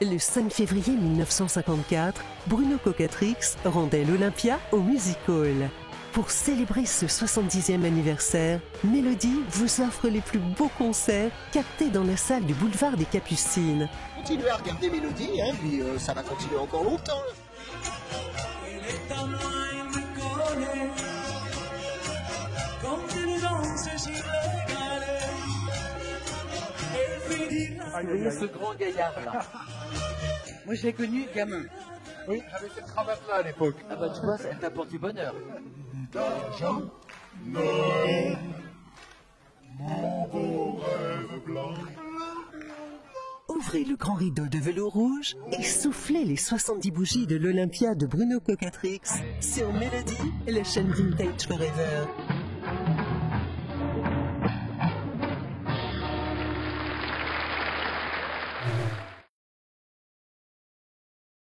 Le 5 février 1954, Bruno Cocatrix rendait l'Olympia au Music Hall. Pour célébrer ce 70e anniversaire, Mélodie vous offre les plus beaux concerts captés dans la salle du boulevard des Capucines. Continuez à regarder Mélodie, hein, puis euh, ça va continuer encore longtemps. Ce grand gaillard là. Moi je l'ai connu gamin. Oui, j'avais cette cravate là à l'époque. Ah bah tu vois, elle t'apporte du bonheur. Ouvrez le grand rideau de velours rouge et soufflez les 70 bougies de l'Olympia de Bruno Cocatrix sur Mélodie, la chaîne Vintage Forever. Mm-hmm.